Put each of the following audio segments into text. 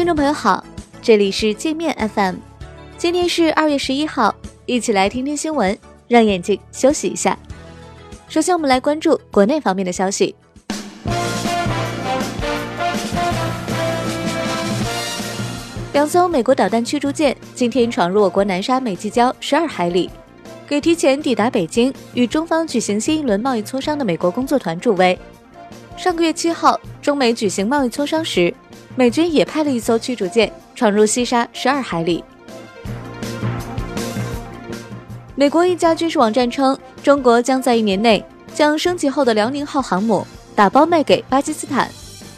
听众朋友好，这里是界面 FM，今天是二月十一号，一起来听听新闻，让眼睛休息一下。首先，我们来关注国内方面的消息。两艘美国导弹驱逐舰今天闯入我国南沙美济礁十二海里，给提前抵达北京与中方举行新一轮贸易磋商的美国工作团助威。上个月七号，中美举行贸易磋商时，美军也派了一艘驱逐舰闯入西沙十二海里。美国一家军事网站称，中国将在一年内将升级后的辽宁号航母打包卖给巴基斯坦，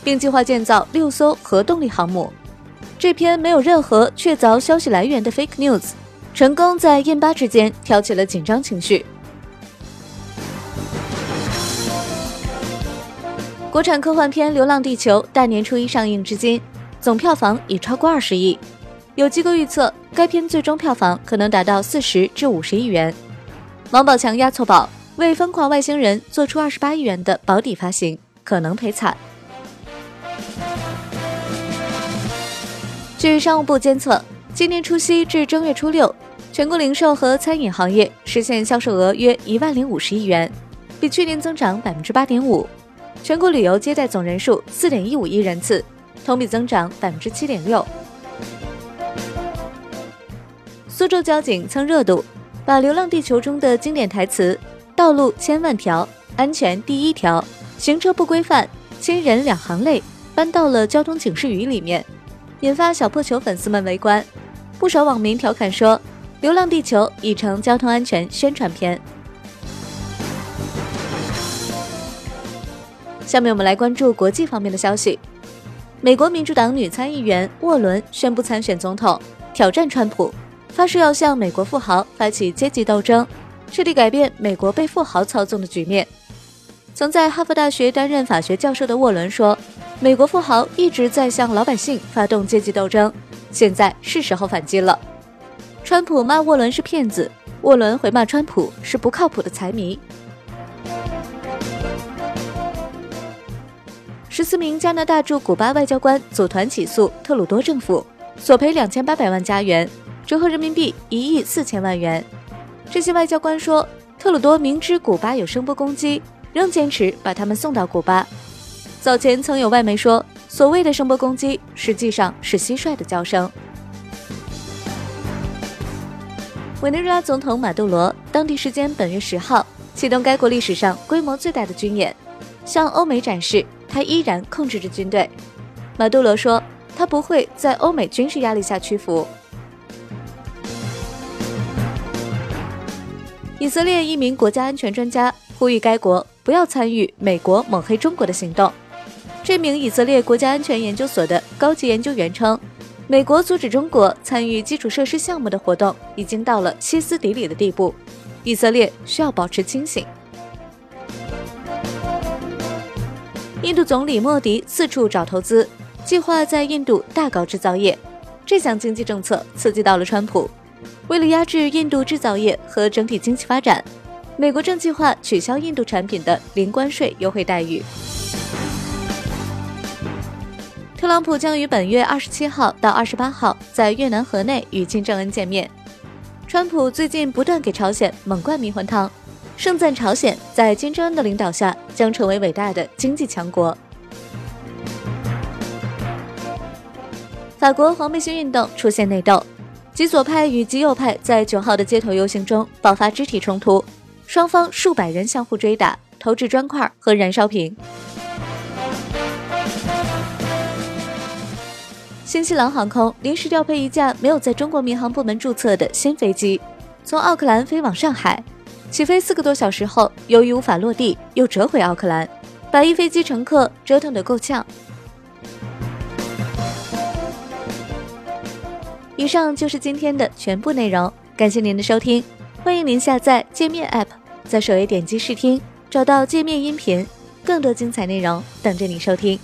并计划建造六艘核动力航母。这篇没有任何确凿消息来源的 fake news，成功在印巴之间挑起了紧张情绪。国产科幻片《流浪地球》大年初一上映至今，总票房已超过二十亿。有机构预测，该片最终票房可能达到四十至五十亿元。王宝强押错宝，为《疯狂外星人》做出二十八亿元的保底发行，可能赔惨。据商务部监测，今年除夕至正月初六，全国零售和餐饮行业实现销售额约一万零五十亿元，比去年增长百分之八点五。全国旅游接待总人数四点一五亿人次，同比增长百分之七点六。苏州交警蹭热度，把《流浪地球》中的经典台词“道路千万条，安全第一条，行车不规范，亲人两行泪”搬到了交通警示语里面。引发小破球粉丝们围观，不少网民调侃说：“流浪地球已成交通安全宣传片。”下面我们来关注国际方面的消息。美国民主党女参议员沃伦宣布参选总统，挑战川普，发誓要向美国富豪发起阶级斗争，彻底改变美国被富豪操纵的局面。曾在哈佛大学担任法学教授的沃伦说。美国富豪一直在向老百姓发动阶级斗争，现在是时候反击了。川普骂沃伦是骗子，沃伦回骂川普是不靠谱的财迷。十四名加拿大驻古巴外交官组团起诉特鲁多政府，索赔两千八百万加元，折合人民币一亿四千万元。这些外交官说，特鲁多明知古巴有声波攻击，仍坚持把他们送到古巴。早前曾有外媒说，所谓的声波攻击实际上是蟋蟀的叫声。委内瑞拉总统马杜罗当地时间本月十号启动该国历史上规模最大的军演，向欧美展示他依然控制着军队。马杜罗说，他不会在欧美军事压力下屈服。以色列一名国家安全专家呼吁该国不要参与美国抹黑中国的行动。这名以色列国家安全研究所的高级研究员称，美国阻止中国参与基础设施项目的活动已经到了歇斯底里的地步，以色列需要保持清醒。印度总理莫迪四处找投资，计划在印度大搞制造业，这项经济政策刺激到了川普。为了压制印度制造业和整体经济发展，美国正计划取消印度产品的零关税优惠待遇。特朗普将于本月二十七号到二十八号在越南河内与金正恩见面。川普最近不断给朝鲜猛灌迷魂汤，盛赞朝鲜在金正恩的领导下将成为伟大的经济强国。法国黄背心运动出现内斗，极左派与极右派在九号的街头游行中爆发肢体冲突，双方数百人相互追打，投掷砖块和燃烧瓶。新西兰航空临时调配一架没有在中国民航部门注册的新飞机，从奥克兰飞往上海。起飞四个多小时后，由于无法落地，又折回奥克兰，把一飞机乘客折腾得够呛。以上就是今天的全部内容，感谢您的收听，欢迎您下载界面 App，在首页点击试听，找到界面音频，更多精彩内容等着你收听。